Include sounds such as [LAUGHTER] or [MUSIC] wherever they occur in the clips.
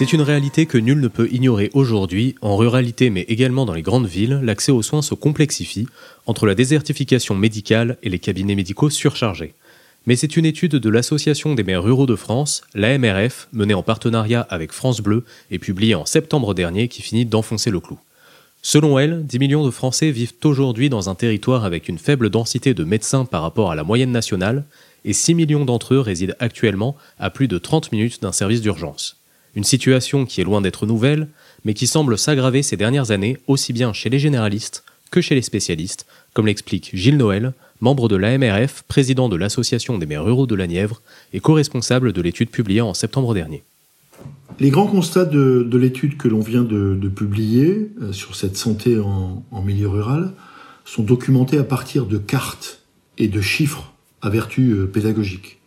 C'est une réalité que nul ne peut ignorer aujourd'hui. En ruralité, mais également dans les grandes villes, l'accès aux soins se complexifie entre la désertification médicale et les cabinets médicaux surchargés. Mais c'est une étude de l'Association des maires ruraux de France, l'AMRF, menée en partenariat avec France Bleu et publiée en septembre dernier, qui finit d'enfoncer le clou. Selon elle, 10 millions de Français vivent aujourd'hui dans un territoire avec une faible densité de médecins par rapport à la moyenne nationale, et 6 millions d'entre eux résident actuellement à plus de 30 minutes d'un service d'urgence. Une situation qui est loin d'être nouvelle, mais qui semble s'aggraver ces dernières années aussi bien chez les généralistes que chez les spécialistes, comme l'explique Gilles Noël, membre de l'AMRF, président de l'Association des maires ruraux de la Nièvre et co-responsable de l'étude publiée en septembre dernier. Les grands constats de, l'étude que l'on vient de, publier euh, sur cette santé en, milieu rural sont documentés à partir de cartes et de chiffres à vertu euh, pédagogique.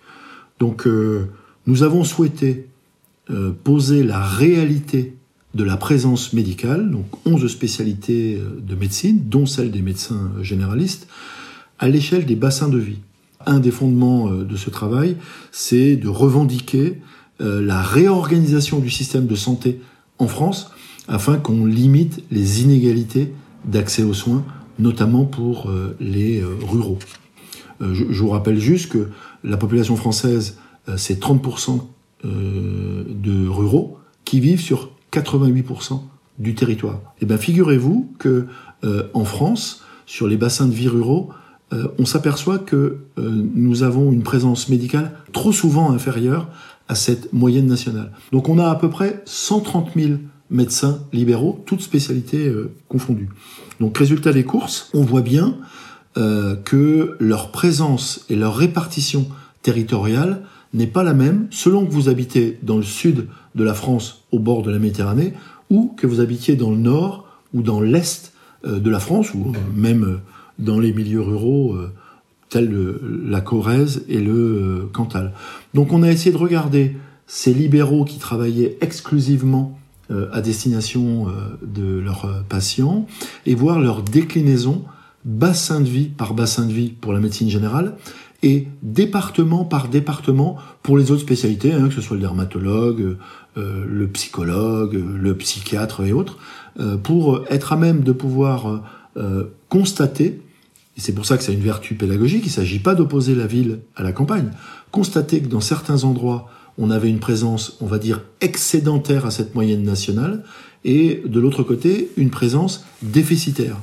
Donc euh, nous avons souhaité euh, poser la réalité de la présence médicale, donc 11 spécialités euh, de médecine, dont celle des médecins généralistes, à l'échelle des bassins de vie. Un des fondements euh, de ce travail, c'est de revendiquer la réorganisation du système de santé en France afin qu'on limite les inégalités d'accès aux soins, notamment pour les ruraux. Je vous rappelle juste que la population française, c'est 30% euh, de ruraux qui vivent sur 88% du territoire. Eh bien, figurez-vous que euh, en France, sur les bassins de vie ruraux, euh, on s'aperçoit que nous avons une présence médicale trop souvent inférieure à cette moyenne nationale. Donc, on a à peu près 130 000 médecins libéraux, toutes spécialités confondues. Donc, résultat des courses, on voit bien que leur présence et leur répartition territoriale n'est pas la même selon que vous habitez dans le sud de la France au bord de la Méditerranée ou que vous habitiez dans le nord ou dans l'est euh, de la France ou même euh, dans les milieux ruraux euh, tels la Corrèze et le Cantal. Donc on a essayé de regarder ces libéraux qui travaillaient exclusivement à destination de leurs patients et voir leur déclinaison bassin de vie par bassin de vie pour la médecine générale et département par département pour les autres spécialités, hein, que ce soit le dermatologue, euh, le psychologue, le psychiatre et autres, euh, pour être à même de pouvoir euh, constater, et c'est pour ça que c'est une vertu pédagogique, il ne s'agit pas d'opposer la ville à la campagne, constater que dans certains endroits, on avait une présence, on va dire, excédentaire à cette moyenne nationale, et de l'autre côté, une présence déficitaire.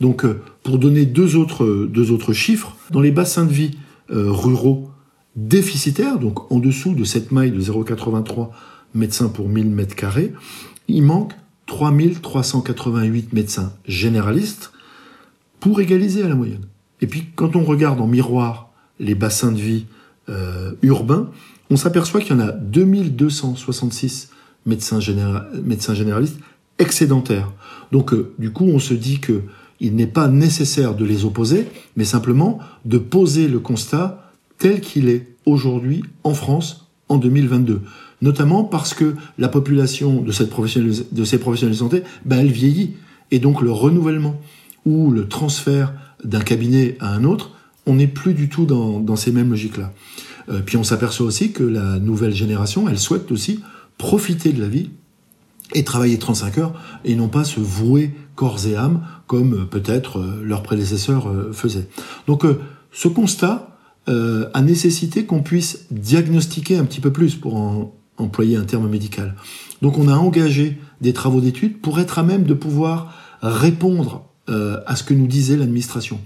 Donc, pour donner deux autres, deux autres chiffres, dans les bassins de vie ruraux déficitaires, donc en dessous de cette maille de 0,83 médecins pour 1000 mètres carrés, il manque 3388 médecins généralistes pour égaliser à la moyenne. Et puis quand on regarde en miroir les bassins de vie euh, urbains, on s'aperçoit qu'il y en a 2266 médecins, médecins généralistes excédentaires. Donc euh, du coup, on se dit que il n'est pas nécessaire de les opposer, mais simplement de poser le constat tel qu'il est aujourd'hui en France en 2022. Notamment parce que la population de, ces professionnels de santé, ben, elle vieillit. Et donc le renouvellement ou le transfert d'un cabinet à un autre, on n'est plus du tout dans, ces mêmes logiques-là. Euh, puis on s'aperçoit aussi que la nouvelle génération, elle souhaite aussi profiter de la vie et travailler 35 heures et non pas se vouer corps et âme comme euh, peut-être euh, leurs prédécesseurs euh, faisaient. Donc ce constat a nécessité qu'on puisse diagnostiquer un petit peu plus pour employer un terme médical. Donc on a engagé des travaux d'études pour être à même de pouvoir répondre à ce que nous disait l'administration.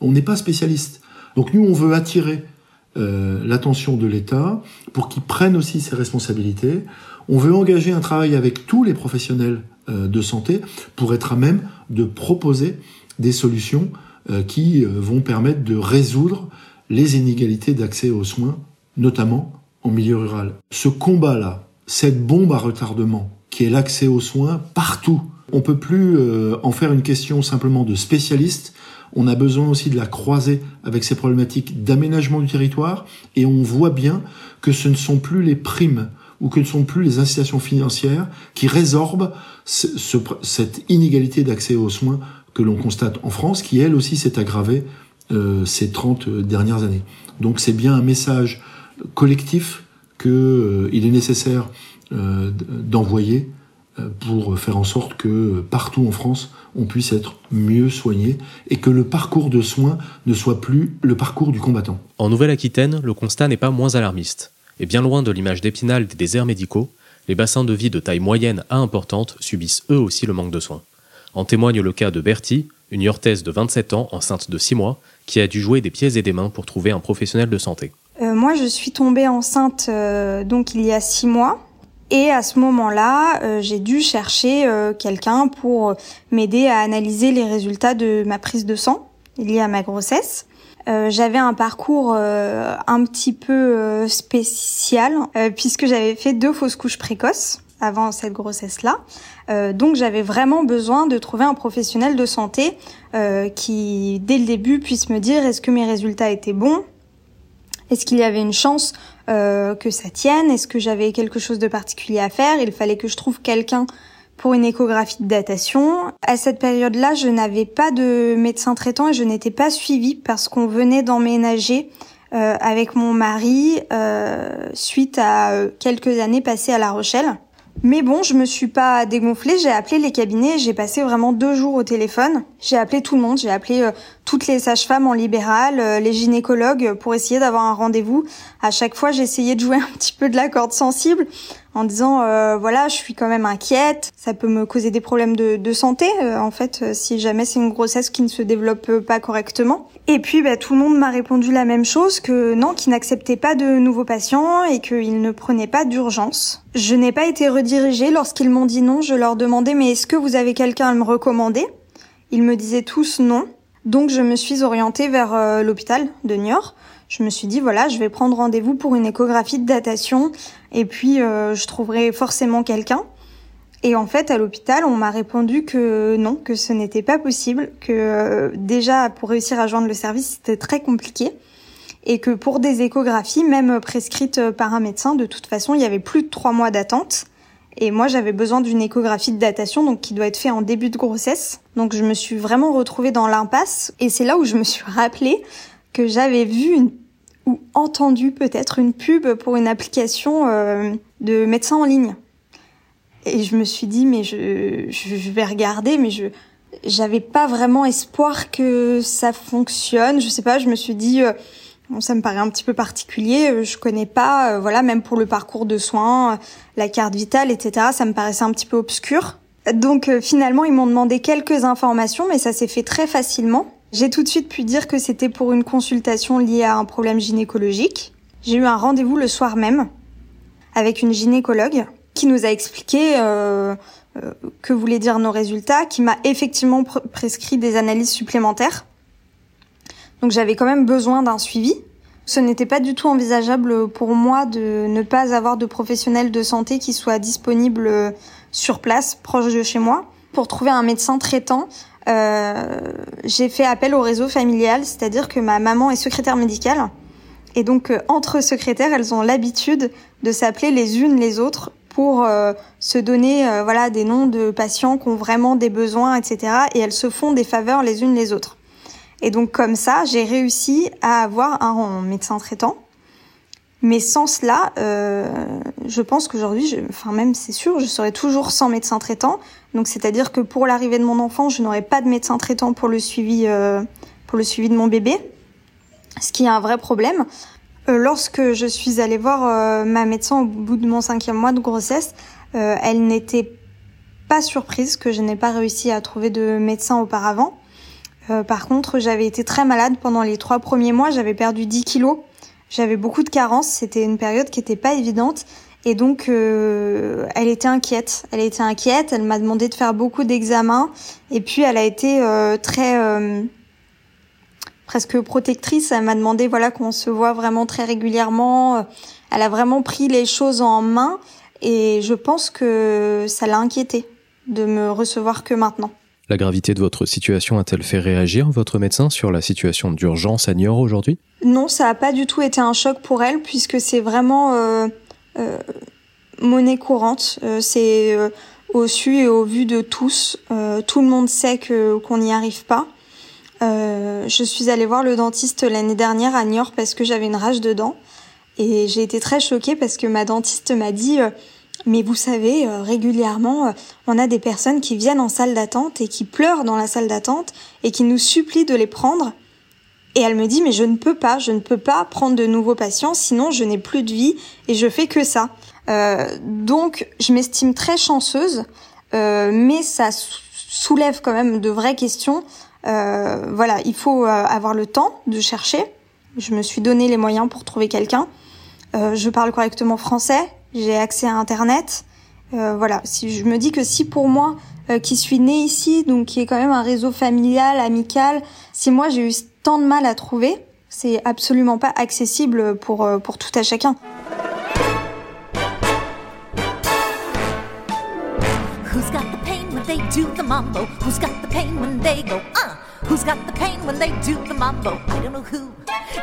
On n'est pas spécialiste. Donc nous, on veut attirer l'attention de l'État pour qu'il prenne aussi ses responsabilités. On veut engager un travail avec tous les professionnels euh, de santé pour être à même de proposer des solutions euh, qui euh, vont permettre de résoudre les inégalités d'accès aux soins, notamment en milieu rural. Ce combat-là, cette bombe à retardement, qui est l'accès aux soins partout, On peut plus euh, en faire une question simplement de spécialiste. On a besoin aussi de la croiser avec ces problématiques d'aménagement du territoire et on voit bien que ce ne sont plus les primes ou que ne sont plus les incitations financières qui résorbent cette inégalité d'accès aux soins que l'on constate en France, qui elle aussi s'est aggravée euh, ces 30 dernières années. Donc c'est bien un message collectif qu'il euh, est nécessaire euh, d'envoyer euh, pour faire en sorte que partout en France, on puisse être mieux soigné et que le parcours de soins ne soit plus le parcours du combattant. En Nouvelle-Aquitaine, le constat n'est pas moins alarmiste. Et bien loin de l'image d'épinal des déserts médicaux, les bassins de vie de taille moyenne à importante subissent eux aussi le manque de soins. En témoigne le cas de Bertie, une Yortaise de 27 ans, enceinte de 6 mois, qui a dû jouer des pieds et des mains pour trouver un professionnel de santé. Euh, moi, je suis tombée enceinte euh, donc il y a 6 mois. Et à ce moment-là, euh, j'ai dû chercher quelqu'un pour m'aider à analyser les résultats de ma prise de sang liée à ma grossesse. j'avais un parcours un petit peu spécial puisque j'avais fait deux fausses couches précoces avant cette grossesse-là. Euh, donc j'avais vraiment besoin de trouver un professionnel de santé euh, qui, dès le début, puisse me dire est-ce que mes résultats étaient bons, est-ce qu'il y avait une chance euh, que ça tienne, est-ce que j'avais quelque chose de particulier à faire? Il fallait que je trouve quelqu'un pour une échographie de datation. À cette période-là, je n'avais pas de médecin traitant et je n'étais pas suivie parce qu'on venait d'emménager euh, avec mon mari euh, suite à quelques années passées à La Rochelle. Mais bon, je me suis pas dégonflée, j'ai appelé les cabinets, j'ai passé vraiment deux jours au téléphone. J'ai appelé tout le monde, j'ai appelé euh, toutes les sages-femmes en libéral, euh, les gynécologues pour essayer d'avoir un rendez-vous. À chaque fois, j'essayais de jouer [LAUGHS] un petit peu de la corde sensible en disant euh, voilà, je suis quand même inquiète, ça peut me causer des problèmes de, santé en fait si jamais c'est une grossesse qui ne se développe pas correctement. Et puis bah, tout le monde m'a répondu la même chose que non, qu'ils n'acceptaient pas de nouveaux patients et qu'ils ne prenaient pas d'urgence. Je n'ai pas été redirigée lorsqu'ils m'ont dit non. Je leur demandais mais est-ce que vous avez quelqu'un à me recommander? Ils me disaient tous non. Donc je me suis orientée vers euh, l'hôpital de Niort. Je me suis dit voilà, je vais prendre rendez-vous pour une échographie de datation et puis euh, je trouverai forcément quelqu'un. Et en fait, à l'hôpital, on m'a répondu que non, que ce n'était pas possible, que euh, déjà pour réussir à joindre le service, c'était très compliqué et que pour des échographies, même prescrites par un médecin, de toute façon, il y avait plus de trois mois d'attente. Et moi, j'avais besoin d'une échographie de datation, donc qui doit être fait en début de grossesse. Donc, je me suis vraiment retrouvée dans l'impasse. Et c'est là où je me suis rappelé que j'avais vu ou entendu peut-être une pub pour une application euh, de médecin en ligne. Et je me suis dit, mais je, je, vais regarder, mais je j'avais pas vraiment espoir que ça fonctionne. Je sais pas, je me suis dit, euh, bon, ça me paraît un petit peu particulier. Euh, je connais pas, euh, voilà, même pour le parcours de soins, la carte vitale, etc. Ça me paraissait un petit peu obscur. Donc finalement, ils m'ont demandé quelques informations, mais ça s'est fait très facilement. J'ai tout de suite pu dire que c'était pour une consultation liée à un problème gynécologique. J'ai eu un rendez-vous le soir même avec une gynécologue qui nous a expliqué euh, euh, que voulaient dire nos résultats, qui m'a effectivement prescrit des analyses supplémentaires. Donc j'avais quand même besoin d'un suivi. Ce n'était pas du tout envisageable pour moi de ne pas avoir de professionnel de santé qui soit disponible sur place, proche de chez moi. Pour trouver un médecin traitant, euh, j'ai fait appel au réseau familial, c'est-à-dire que ma maman est secrétaire médicale. Et donc, euh, entre secrétaires, elles ont l'habitude de s'appeler les unes les autres pour euh, se donner euh, voilà des noms de patients qui ont vraiment des besoins, etc. Et elles se font des faveurs les unes les autres. Et donc comme ça, j'ai réussi à avoir un médecin traitant. Mais sans cela, euh, je pense qu'aujourd'hui, enfin même c'est sûr, je serai toujours sans médecin traitant. Donc c'est-à-dire que pour l'arrivée de mon enfant, je n'aurai pas de médecin traitant pour le suivi pour le suivi de mon bébé, ce qui est un vrai problème. Euh, lorsque je suis allée voir euh, ma médecin au bout de mon cinquième mois de grossesse, euh, elle n'était pas surprise que je n'ai pas réussi à trouver de médecin auparavant. par contre, j'avais été très malade pendant les trois premiers mois, j'avais perdu 10 kilos, j'avais beaucoup de carences, c'était une période qui n'était pas évidente. Et donc, elle était inquiète. Elle était inquiète. Elle m'a demandé de faire beaucoup d'examens. Et puis, elle a été très presque protectrice. Elle m'a demandé voilà qu'on se voit vraiment très régulièrement. Elle a vraiment pris les choses en main et je pense que ça l'a inquiétée. de me recevoir que maintenant. La gravité de votre situation a-t-elle fait réagir votre médecin sur la situation d'urgence à Niort aujourd'hui? Non, ça n'a pas du tout été un choc pour elle puisque c'est vraiment euh, euh, monnaie courante. Euh, c'est au su et au vu de tous. tout le monde sait que qu'on n'y arrive pas. je suis allée voir le dentiste l'année dernière à Niort parce que j'avais une rage de dents et j'ai été très choquée parce que ma dentiste m'a dit mais vous savez, euh, régulièrement, euh, on a des personnes qui viennent en salle d'attente et qui pleurent dans la salle d'attente et qui nous supplient de les prendre. Et elle me dit, mais je ne peux pas, je ne peux pas prendre de nouveaux patients, sinon je n'ai plus de vie et je fais que ça. Euh, donc, je m'estime très chanceuse, mais ça soulève quand même de vraies questions. voilà, il faut avoir le temps de chercher. Je me suis donné les moyens pour trouver quelqu'un. je parle correctement français, j'ai accès à Internet. Euh, voilà, si je me dis que si pour moi, euh, qui suis née ici, donc qui est quand même un réseau familial, amical, si moi j'ai eu tant de mal à trouver, c'est absolument pas accessible pour euh, pour tout à chacun. Who's got the pain when they do the mambo? Who's got the pain when they go uh? Who's got the pain when they do the mambo? I don't know who.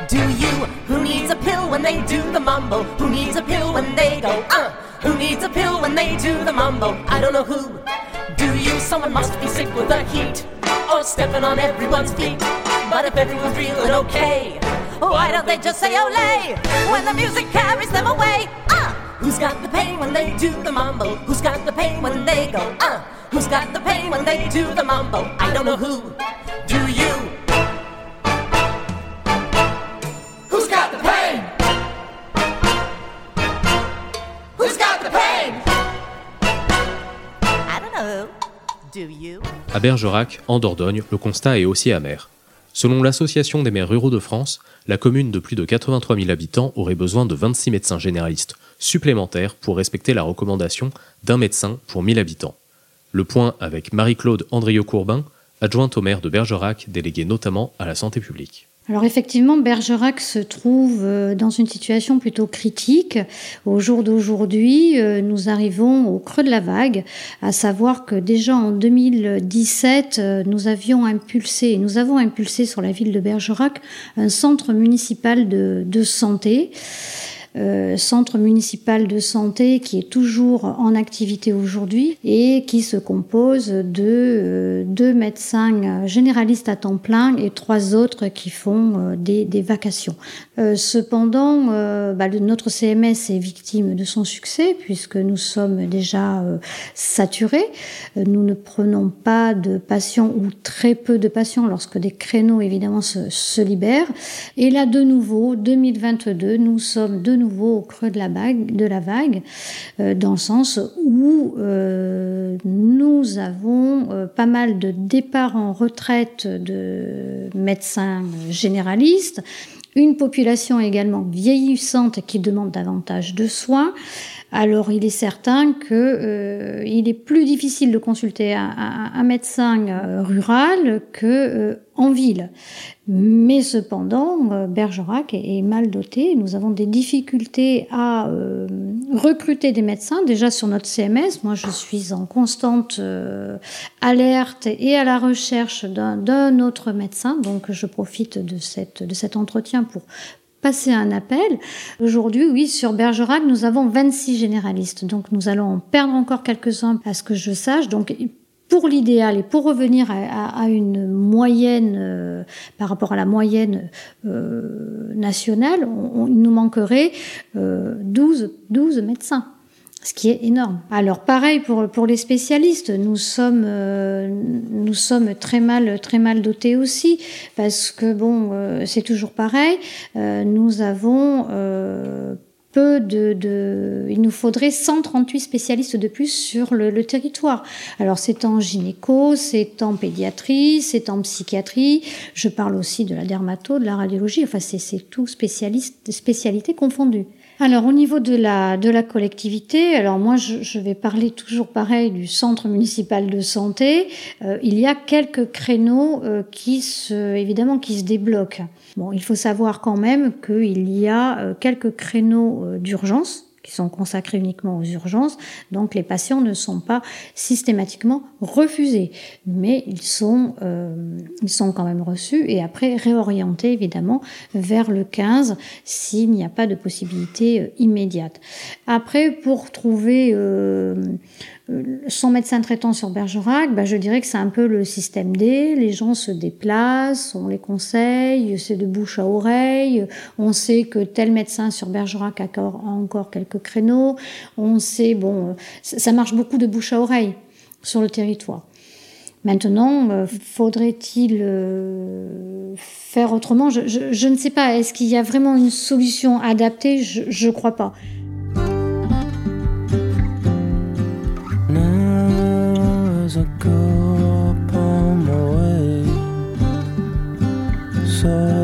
Do you? Who needs a pill when they do the mambo? Who needs a pill when they go, uh? Who needs a pill when they do the mambo? I don't know who. Do you? Someone must be sick with the heat or stepping on everyone's feet. But if everyone's feeling okay, why don't they just say ole when the music carries them away? Uh! Who's got the pain when they do the mambo? Who's got the pain when they go, uh? Who's got the pain when they do the mambo? I don't know who. Do you? À Bergerac, en Dordogne, le constat est aussi amer. Selon l'Association des maires ruraux de France, la commune de plus de 83 000 habitants aurait besoin de 26 médecins généralistes supplémentaires pour respecter la recommandation d'un médecin pour 1000 habitants. Le point avec Marie-Claude Andriot-Courbin, adjointe au maire de Bergerac, déléguée notamment à la santé publique. Alors effectivement, Bergerac se trouve euh, dans une situation plutôt critique. Au jour d'aujourd'hui, euh, nous arrivons au creux de la vague, à savoir que déjà en 2017, euh, nous avions impulsé, nous avons impulsé sur la ville de Bergerac un centre municipal de, de santé. Euh, centre municipal de santé qui est toujours en activité aujourd'hui et qui se compose de euh, deux médecins généralistes à temps plein et trois autres qui font euh, des, des, vacations. cependant, bah, notre CMS est victime de son succès puisque nous sommes déjà saturés. Nous ne prenons pas de patients ou très peu de patients lorsque des créneaux évidemment se, se libèrent. Et là, de nouveau, 2022, nous sommes de nouveau au creux de la vague, euh, dans le sens où euh, nous avons euh, pas mal de départs en retraite de médecins généralistes, une population également vieillissante qui demande davantage de soins. Alors il est certain que il est plus difficile de consulter un, médecin rural que en ville. Mais cependant, euh, Bergerac est mal doté. Nous avons des difficultés à euh, recruter des médecins. Déjà sur notre CMS, moi je suis en constante euh, alerte et à la recherche d'un autre médecin. Donc je profite de, cette, de cet entretien pour passer un appel. Aujourd'hui, oui, sur Bergerac, nous avons 26 généralistes. Donc nous allons en perdre encore quelques-uns à ce que je sache. Donc pour l'idéal et pour revenir à, une moyenne euh, par rapport à la moyenne euh, nationale, il nous manquerait 12, euh, 12 médecins ce qui est énorme. Alors pareil pour pour les spécialistes, nous sommes nous sommes très mal très mal dotés aussi parce que bon c'est toujours pareil. nous avons peu de, il nous faudrait 138 spécialistes de plus sur le, territoire. Alors c'est en gynéco, c'est en pédiatrie, c'est en psychiatrie. Je parle aussi de la dermato, de la radiologie. Enfin c'est tout spécialiste, spécialité confondue. Alors au niveau de la, de la collectivité, alors moi je, vais parler toujours pareil du centre municipal de santé. Euh, il y a quelques créneaux euh, qui se, évidemment qui se débloquent. Bon, il faut savoir quand même qu'il y a euh, quelques créneaux d'urgence qui sont consacrés uniquement aux urgences. Donc les patients ne sont pas systématiquement refusés, mais ils sont, euh, ils sont quand même reçus et après réorientés évidemment vers le 15 s'il n'y a pas de possibilité euh, immédiate. Après, pour trouver euh, son médecin traitant sur Bergerac, bah, je dirais que c'est un peu le système D. Les gens se déplacent, on les conseille, c'est de bouche à oreille. On sait que tel médecin sur Bergerac a encore quelques créneaux. On sait, bon, ça marche beaucoup de bouche à oreille sur le territoire. Maintenant, euh, faudrait-il euh, faire autrement? Je, ne sais pas. Est-ce qu'il y a vraiment une solution adaptée? Je ne crois pas. As I go upon my way. So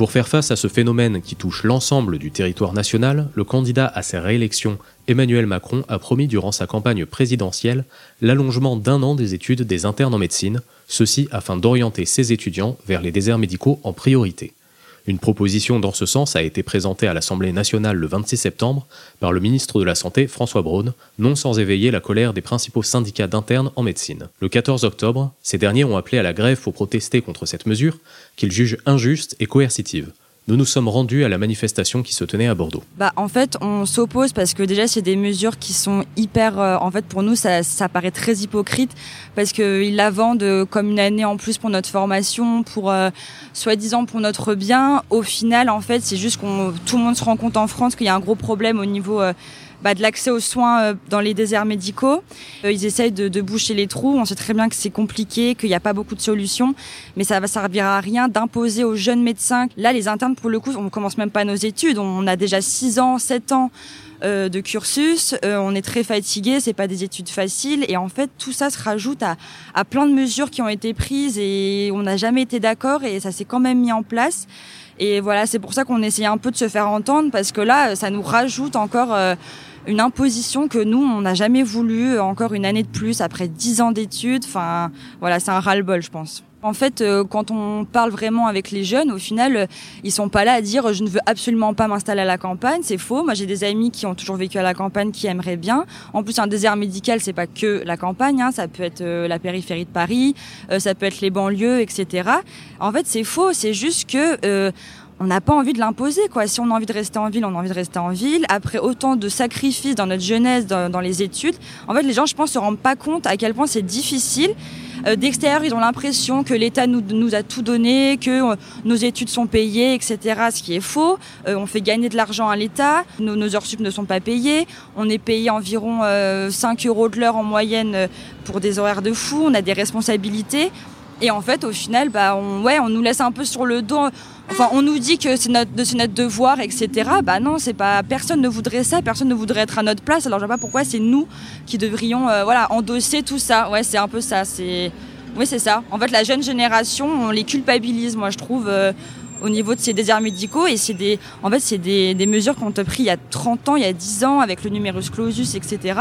Pour faire face à ce phénomène qui touche l'ensemble du territoire national, le candidat à sa réélection, Emmanuel Macron, a promis durant sa campagne présidentielle l'allongement d'un an des études des internes en médecine, ceci afin d'orienter ses étudiants vers les déserts médicaux en priorité. Une proposition dans ce sens a été présentée à l'Assemblée nationale le 26 septembre par le ministre de la Santé François Braun, non sans éveiller la colère des principaux syndicats d'internes en médecine. Le 14 octobre, ces derniers ont appelé à la grève pour protester contre cette mesure qu'ils jugent injuste et coercitive nous nous sommes rendus à la manifestation qui se tenait à Bordeaux. Bah, en fait, on s'oppose parce que déjà, c'est des mesures qui sont hyper. Euh, en fait, pour nous, ça, paraît très hypocrite parce qu'ils la vendent comme une année en plus pour notre formation, pour euh, soi-disant pour notre bien. Au final, en fait, c'est juste qu'on tout le monde se rend compte en France qu'il y a un gros problème au niveau. Euh, bah, de l'accès aux soins euh, dans les déserts médicaux. Euh, ils essayent de, de, boucher les trous. On sait très bien que c'est compliqué, qu'il n'y a pas beaucoup de solutions, mais ça va servir à rien d'imposer aux jeunes médecins. Là, les internes, pour le coup, on commence même pas nos études. On a déjà 6 ans, 7 ans. Euh, de cursus, on est très fatigué, c'est pas des études faciles et en fait tout ça se rajoute à, à plein de mesures qui ont été prises et on n'a jamais été d'accord et ça s'est quand même mis en place. Et voilà, c'est pour ça qu'on essaye un peu de se faire entendre parce que là, ça nous rajoute encore une imposition que nous, on n'a jamais voulu, encore une année de plus après dix ans d'études. Enfin, voilà, c'est un ras-le-bol, je pense. En fait, euh, quand on parle vraiment avec les jeunes, au final, euh, ils sont pas là à dire je ne veux absolument pas m'installer à la campagne. C'est faux. Moi, j'ai des amis qui ont toujours vécu à la campagne qui aimeraient bien. En plus, un désert médical, c'est pas que la campagne. Hein. Ça peut être euh, la périphérie de Paris, ça peut être les banlieues, etc. En fait, c'est faux. C'est juste que on n'a pas envie de l'imposer, quoi. Si on a envie de rester en ville, on a envie de rester en ville. Après autant de sacrifices dans notre jeunesse, dans, les études, en fait, les gens, je pense, se rendent pas compte à quel point c'est difficile. Euh, D'extérieur, ils ont l'impression que l'État nous, a tout donné, que euh, nos études sont payées, etc. Ce qui est faux. Euh, on fait gagner de l'argent à l'État. Nos, nos, heures sup ne sont pas payées. On est payé environ 5 euros de l'heure en moyenne pour des horaires de fou. On a des responsabilités. Et en fait, au final, bah, on, ouais, on nous laisse un peu sur le dos. Enfin, on nous dit que c'est notre, notre devoir, etc. Bah non, c'est pas. Personne ne voudrait ça. Personne ne voudrait être à notre place. Alors je vois pas pourquoi c'est nous qui devrions, euh, voilà, endosser tout ça. Ouais, c'est un peu ça. C'est, oui, c'est ça. En fait, la jeune génération, on les culpabilise. Moi, je trouve. Euh, au niveau de ces déserts médicaux et c'est des en fait c'est des, des mesures qu'on a pris il y a 30 ans, il y a 10 ans avec le numerus clausus etc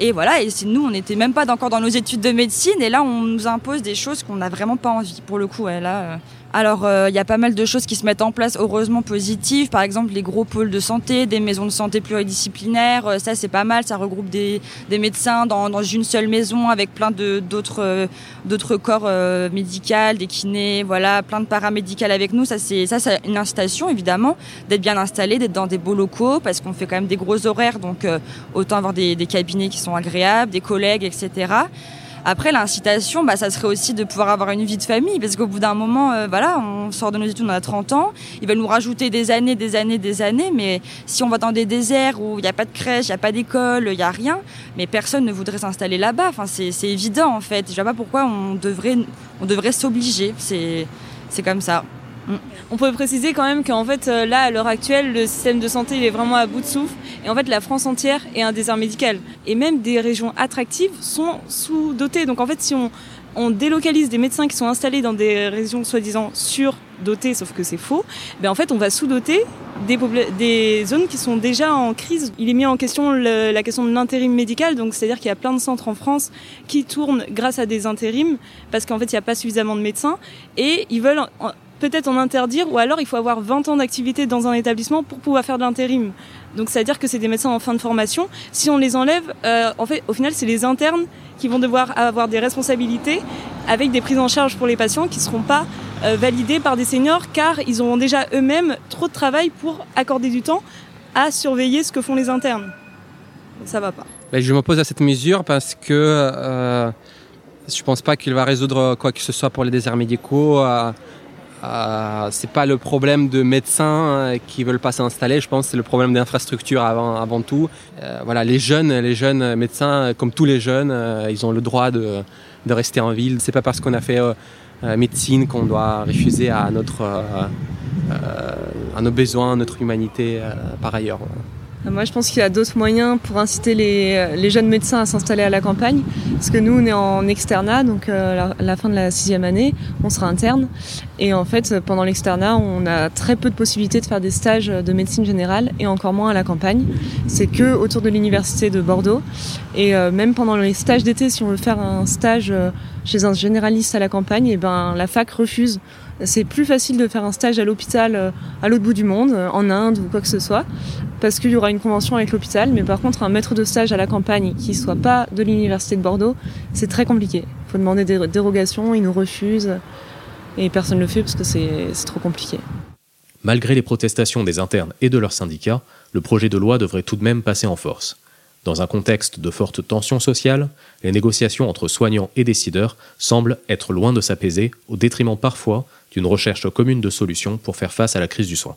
et voilà, et nous, on n'était même pas encore dans nos études de médecine, et là, on nous impose des choses qu'on n'a vraiment pas envie. Pour le coup, ouais, là, alors, euh, il y a pas mal de choses qui se mettent en place, heureusement positives. Par exemple, les gros pôles de santé, des maisons de santé pluridisciplinaires. Euh, ça, c'est pas mal. Ça regroupe des, des médecins dans, dans, une seule maison avec plein de d'autres euh, d'autres corps médicaux, des kinés, voilà, plein de paramédicales avec nous. Ça, c'est ça, c'est une incitation évidemment d'être bien installé, d'être dans des beaux locaux parce qu'on fait quand même des gros horaires, donc autant avoir des, des cabinets qui sont agréables, des collègues, etc. Après, l'incitation, bah, ça serait aussi de pouvoir avoir une vie de famille, parce qu'au bout d'un moment, euh, voilà, on sort de nos études, on a 30 ans, ils veulent nous rajouter des années, des années, des années, mais si on va dans des déserts où il n'y a pas de crèche, il n'y a pas d'école, il n'y a rien, mais personne ne voudrait s'installer là-bas. Enfin, c'est évident, en fait. Je ne vois pas pourquoi on devrait, on devrait s'obliger. C'est comme ça. Mm. On peut préciser quand même qu'en fait, euh, là, à l'heure actuelle, le système de santé il est vraiment à bout de souffle. Et en fait, la France entière est un désert médical. Et même des régions attractives sont sous-dotées. Donc en fait, si on, délocalise des médecins qui sont installés dans des régions soi-disant surdotées, sauf que c'est faux, ben en fait, on va sous-doter des, des, zones qui sont déjà en crise. Il est mis en question la question de l'intérim médical, donc c'est-à-dire qu'il y a plein de centres en France qui tournent grâce à des intérims, parce qu'en fait, il n'y a pas suffisamment de médecins, et ils veulent peut-être en interdire, ou alors il faut avoir 20 ans d'activité dans un établissement pour pouvoir faire de l'intérim. Donc c'est-à-dire que c'est des médecins en fin de formation. Si on les enlève, euh, en fait, au final, c'est les internes qui vont devoir avoir des responsabilités avec des prises en charge pour les patients qui ne seront pas euh, validées par des seniors car ils auront déjà eux-mêmes trop de travail pour accorder du temps à surveiller ce que font les internes. Ça va pas. Ben, je m'oppose à cette mesure parce que euh, je pense pas qu'il va résoudre quoi que ce soit pour les déserts médicaux. Euh, euh, c'est pas le problème de médecins euh, qui veulent pas s'installer, je pense que c'est le problème d'infrastructure avant, tout. Euh, voilà, les jeunes, les jeunes médecins, comme tous les jeunes, ils ont le droit de, rester en ville. C'est pas parce qu'on a fait médecine qu'on doit refuser à notre à nos besoins, à notre humanité par ailleurs. Moi, je pense qu'il y a d'autres moyens pour inciter les, jeunes médecins à s'installer à la campagne. Parce que nous, on est en externat, donc euh, à la fin de la sixième année, on sera interne. Et en fait, pendant l'externat, on a très peu de possibilités de faire des stages de médecine générale et encore moins à la campagne. C'est que autour de l'université de Bordeaux. Et euh, même pendant les stages d'été, si on veut faire un stage euh, chez un généraliste à la campagne, et eh ben la fac refuse c'est plus facile de faire un stage à l'hôpital euh, à l'autre bout du monde, en Inde ou quoi que ce soit, parce qu'il y aura une convention avec l'hôpital. Mais par contre, un maître de stage à la campagne qui soit pas de l'université de Bordeaux, c'est très compliqué. Il faut demander des dérogations, ils nous refusent, et personne ne le fait parce que c'est trop compliqué. Malgré les protestations des internes et de leurs syndicats, le projet de loi devrait tout de même passer en force. Dans un contexte de forte tension sociale, les négociations entre soignants et décideurs semblent être loin de s'apaiser, au détriment parfois d'une recherche commune de solutions pour faire face à la crise du soin.